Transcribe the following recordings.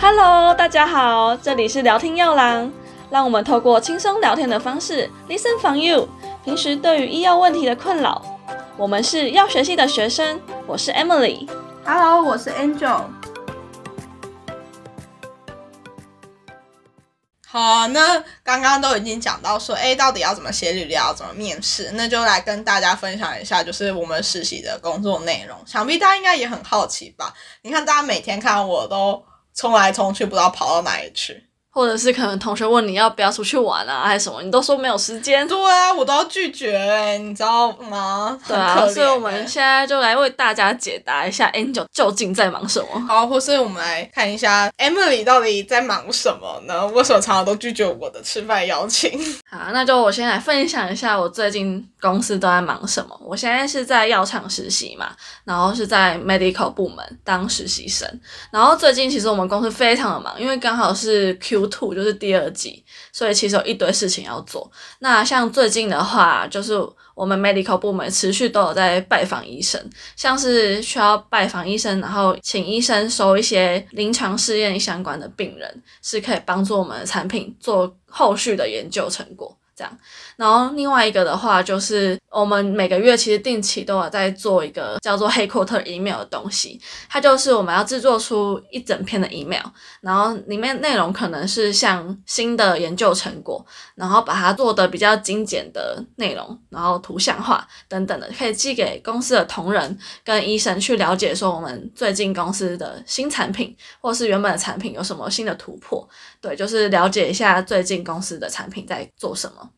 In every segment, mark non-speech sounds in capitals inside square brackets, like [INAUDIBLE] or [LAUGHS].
Hello，大家好，这里是聊天药郎，让我们透过轻松聊天的方式，listen for you。平时对于医药问题的困扰，我们是药学系的学生，我是 Emily。Hello，我是 Angel。好啊，那刚刚都已经讲到说，哎，到底要怎么写履历，要怎么面试，那就来跟大家分享一下，就是我们实习的工作内容。想必大家应该也很好奇吧？你看，大家每天看我都冲来冲去，不知道跑到哪里去。或者是可能同学问你要不要出去玩啊，还是什么，你都说没有时间。对啊，我都要拒绝哎，你知道吗？对啊，所以我们欸现在就来为大家解答一下 Angel 究竟在忙什么。好，或是我们来看一下 Emily 到底在忙什么呢？为什么常常都拒绝我的吃饭邀请？[LAUGHS] 好，那就我先来分享一下我最近公司都在忙什么。我现在是在药厂实习嘛，然后是在 medical 部门当实习生。然后最近其实我们公司非常的忙，因为刚好是 Q two，就是第二季，所以其实有一堆事情要做。那像最近的话，就是我们 medical 部门持续都有在拜访医生，像是需要拜访医生，然后请医生收一些临床试验相关的病人，是可以帮助我们的产品做后续的研究成果。这样，然后另外一个的话，就是我们每个月其实定期都有在做一个叫做 Headquarter email 的东西，它就是我们要制作出一整篇的 email，然后里面内容可能是像新的研究成果，然后把它做的比较精简的内容，然后图像化等等的，可以寄给公司的同仁跟医生去了解说我们最近公司的新产品或是原本的产品有什么新的突破，对，就是了解一下最近公司的产品在做什么。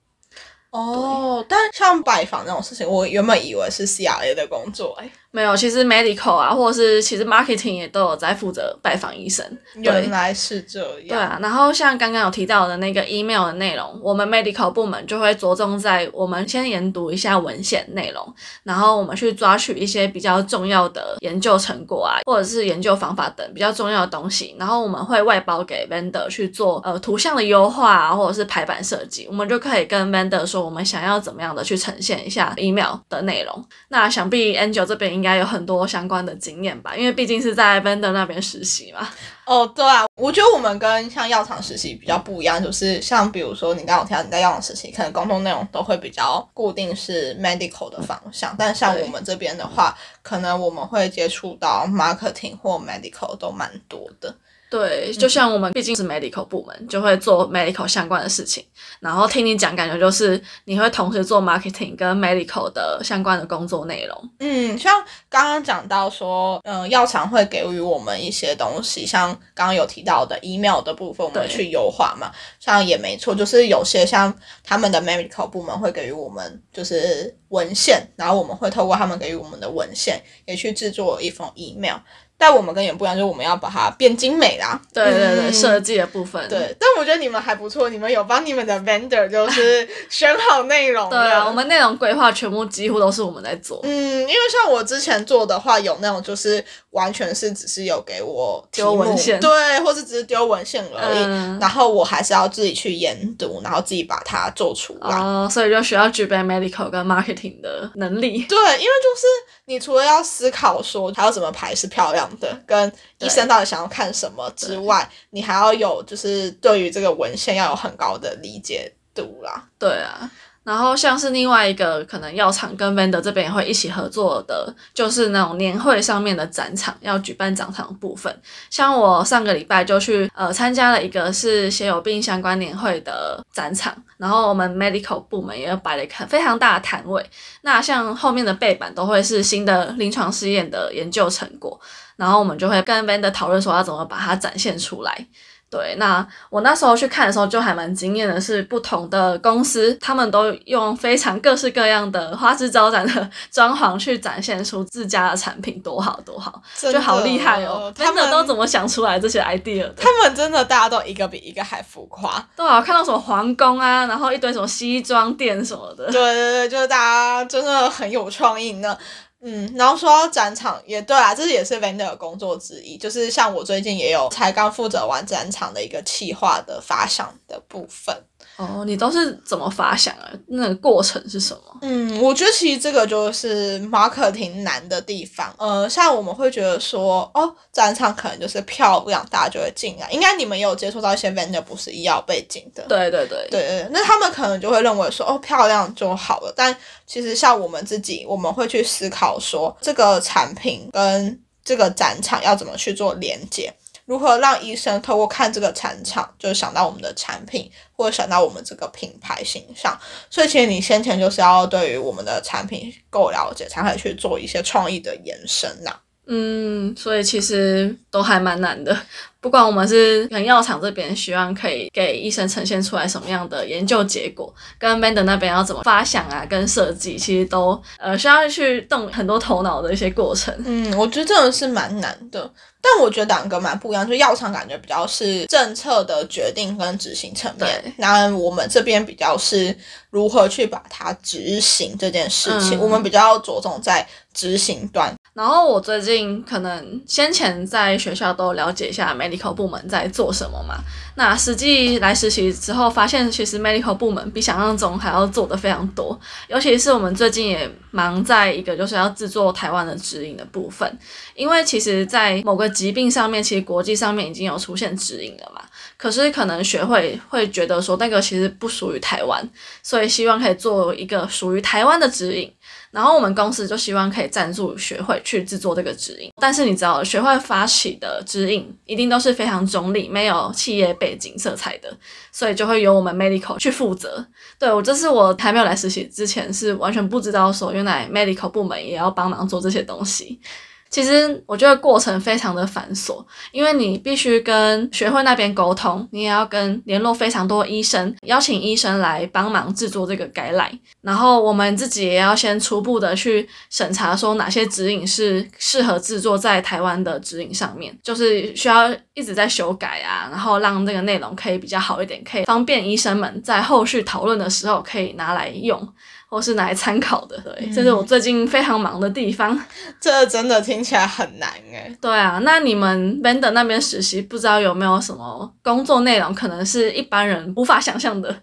哦，但像拜访这种事情，我原本以为是 CRA 的工作、哎，没有，其实 medical 啊，或者是其实 marketing 也都有在负责拜访医生。原来是这样。对啊，然后像刚刚有提到的那个 email 的内容，我们 medical 部门就会着重在我们先研读一下文献内容，然后我们去抓取一些比较重要的研究成果啊，或者是研究方法等比较重要的东西，然后我们会外包给 vendor 去做呃图像的优化啊，或者是排版设计，我们就可以跟 vendor 说我们想要怎么样的去呈现一下 email 的内容。那想必 Angel 这边应该有很多相关的经验吧，因为毕竟是在 vendor 那边实习嘛。哦，对啊，我觉得我们跟像药厂实习比较不一样，就是像比如说你刚刚有提到你在药厂实习，可能工作内容都会比较固定是 medical 的方向，但像我们这边的话，可能我们会接触到 marketing 或 medical 都蛮多的。对，就像我们毕竟是 medical 部门，就会做 medical 相关的事情。然后听你讲，感觉就是你会同时做 marketing 跟 medical 的相关的工作内容。嗯，像刚刚讲到说，嗯、药厂会给予我们一些东西，像刚刚有提到的 email 的部分，我们去优化嘛。像也没错，就是有些像他们的 medical 部门会给予我们就是文献，然后我们会透过他们给予我们的文献，也去制作一封 email。但我们跟你们不一样，就是我们要把它变精美啦。对对对，嗯设计的部分。对，但我觉得你们还不错，你们有帮你们的 vendor 就是选好内容对啊，我们内容规划全部几乎都是我们在做。嗯，因为像我之前做的话，有那种就是完全是只是有给我丢文献对，或是只是丢文献而已，嗯然后我还是要自己去研读，然后自己把它做出来。哦，所以就需要具备 medical 跟 marketing 的能力。对，因为就是你除了要思考说还要怎么排是漂亮的，跟医生到底想要看什么之外，你还要有就是对于这个文献要有很高的理解度啦。对啊，然后像是另外一个可能药厂跟 vendor 这边也会一起合作的，就是那种年会上面的展场要举办展场的部分。像我上个礼拜就去呃参加了一个是血友病相关年会的展场，然后我们 medical 部门也摆了一个非常大的摊位。那像后面的背板都会是新的临床试验的研究成果，然后我们就会跟 vendor 讨论说要怎么把它展现出来。对，那我那时候去看的时候就还蛮惊艳的，是不同的公司他们都用非常各式各样的花枝招展的 [LAUGHS] 装潢去展现出自家的产品多好多好，就好的厉害哦！他们都怎么想出来这些 idea 的？他们真的大家都一个比一个还浮夸。对啊，看到什么皇宫啊，然后一堆什么西装店什么的对，对对，就是大家真的很有创意呢。嗯，然后说到展场，也对啊，这也是 vendor 的工作之一。就是像我最近也有才刚负责完展场的一个企划的发想的部分。哦，你都是怎么发想啊？那个过程是什么？嗯，我觉得其实这个就是 marketing 难的地方。呃，像我们会觉得说，哦，展场可能就是漂亮，大家就会进来。应该你们也有接触到一些 vendor 不是医药背景的，对对对对对，那他们可能就会认为说，哦，漂亮就好了。但其实像我们自己，我们会去思考说，这个产品跟这个展场要怎么去做连接。如何让医生透过看这个产场，就想到我们的产品，或者想到我们这个品牌形象？所以其实你先前就是要对于我们的产品够了解，才可以去做一些创意的延伸呐。嗯，所以其实都还蛮难的。不管我们是跟药厂这边希望可以给医生呈现出来什么样的研究结果，跟 Mender 那边要怎么发想啊，跟设计，其实都呃需要去动很多头脑的一些过程。嗯，我觉得真的是蛮难的。但我觉得两个蛮不一样，就药厂感觉比较是政策的决定跟执行层面，那我们这边比较是如何去把它执行这件事情，我们比较着重在执行端。然后我最近可能先前在学校都了解一下 medical 部门在做什么嘛。那实际来实习之后，发现其实 medical 部门比想象中还要做的非常多。尤其是我们最近也忙在一个就是要制作台湾的指引的部分，因为其实，在某个疾病上面，其实国际上面已经有出现指引了嘛。可是可能学会会觉得说那个其实不属于台湾，所以希望可以做一个属于台湾的指引。然后我们公司就希望可以赞助学会去制作这个指引，但是你知道，学会发起的指引一定都是非常中立、没有企业背景色彩的，所以就会由我们 medical 去负责。对我，这是我还没有来实习之前是完全不知道说，原来 medical 部门也要帮忙做这些东西。其实我觉得过程非常的繁琐，因为你必须跟学会那边沟通，你也要跟联络非常多医生，邀请医生来帮忙制作这个改来，然后我们自己也要先初步的去审查，说哪些指引是适合制作在台湾的指引上面，就是需要一直在修改啊，然后让这个内容可以比较好一点，可以方便医生们在后续讨论的时候可以拿来用。或是拿来参考的，对，这是我最近非常忙的地方。[LAUGHS] 这真的听起来很难哎。对啊，那你们 Bender 那边实习，不知道有没有什么工作内容，可能是一般人无法想象的。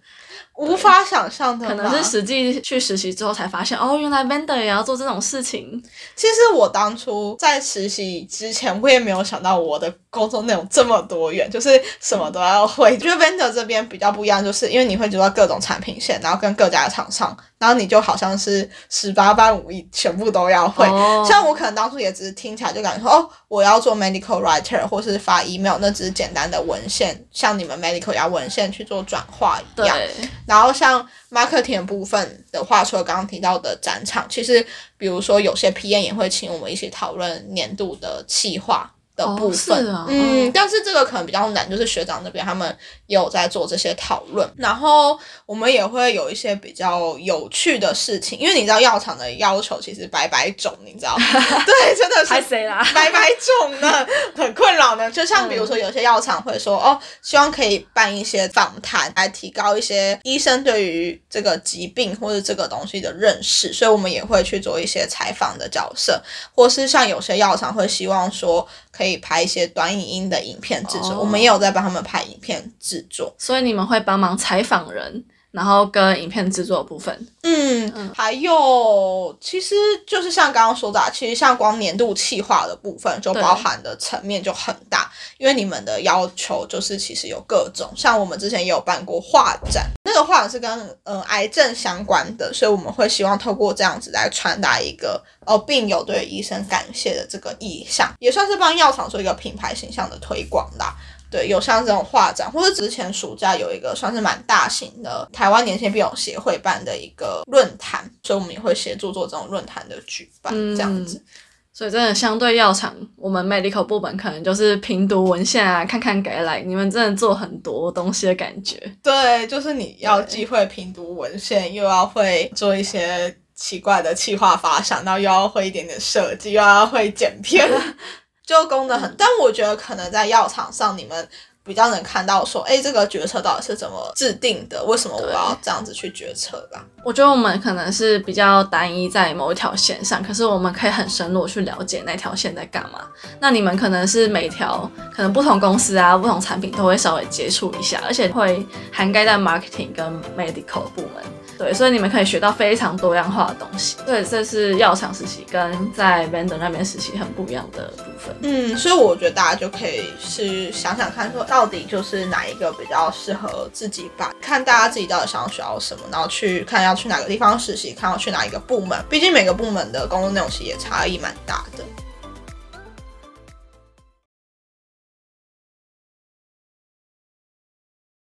无法想象的，可能是实际去实习之后才发现，哦，原来 vendor 也要做这种事情。其实我当初在实习之前，我也没有想到我的工作内容这么多元，就是什么都要会。觉得 vendor 这边比较不一样，就是因为你会知道各种产品线，然后跟各家的厂商，然后你就好像是十八般武艺，全部都要会。像我可能当初也只是听起来就感觉说，哦，我要做 medical writer 或是发 email，那只是简单的文献，像你们 medical 要文献去做转化一样。然后像 marketing 部分的话，除了刚刚提到的展场，其实比如说有些 PM 也会请我们一起讨论年度的企划。的部分，嗯，但是这个可能比较难，就是学长那边他们也有在做这些讨论，然后我们也会有一些比较有趣的事情，因为你知道药厂的要求其实百百种，你知道，[LAUGHS] 对，真的是 [LAUGHS] 百百种呢，很困扰呢。就像比如说有些药厂会说，哦，希望可以办一些访谈，来提高一些医生对于这个疾病或者这个东西的认识，所以我们也会去做一些采访的角色，或是像有些药厂会希望说。可以拍一些短影音的影片制作，我们也有在帮他们拍影片制作，所以你们会帮忙采访人，然后跟影片制作部分。嗯，还有，其实就是像刚刚说的，其实像光年度企划的部分，就包含的层面就很大，因为你们的要求就是其实有各种，像我们之前也有办过画展，那个画展是跟呃癌症相关的，所以我们会希望透过这样子来传达一个。哦，病友对医生感谢的这个意向，也算是帮药厂做一个品牌形象的推广啦。对，有像这种画展，或者之前暑假有一个算是蛮大型的台湾年轻病友协会办的一个论坛，所以我们也会协助做这种论坛的举办，这样子。所以真的相对药厂，我们 medical 部门可能就是评读文献啊，看看改来，你们真的做很多东西的感觉。对，就是你要既会评读文献，又要会做一些。奇怪的企划发想，然后又要会一点点设计，又要会剪片，[LAUGHS] 就功能很。但我觉得可能在药厂上，你们比较能看到说，哎，这个决策到底是怎么制定的？为什么我要这样子去决策吧？我觉得我们可能是比较单一在某一条线上，可是我们可以很深入去了解那条线在干嘛。那你们可能是每条可能不同公司啊、不同产品都会稍微接触一下，而且会涵盖在 marketing 跟 medical 部门。对，所以你们可以学到非常多样化的东西。对，这是药厂实习跟在 vendor 那边实习很不一样的部分。嗯，所以我觉得大家就可以是想想看，说到底就是哪一个比较适合自己吧，看大家自己到底想要学到什么，然后去看要去哪个地方实习，看要去哪一个部门。毕竟每个部门的工作内容其实也差异蛮大的。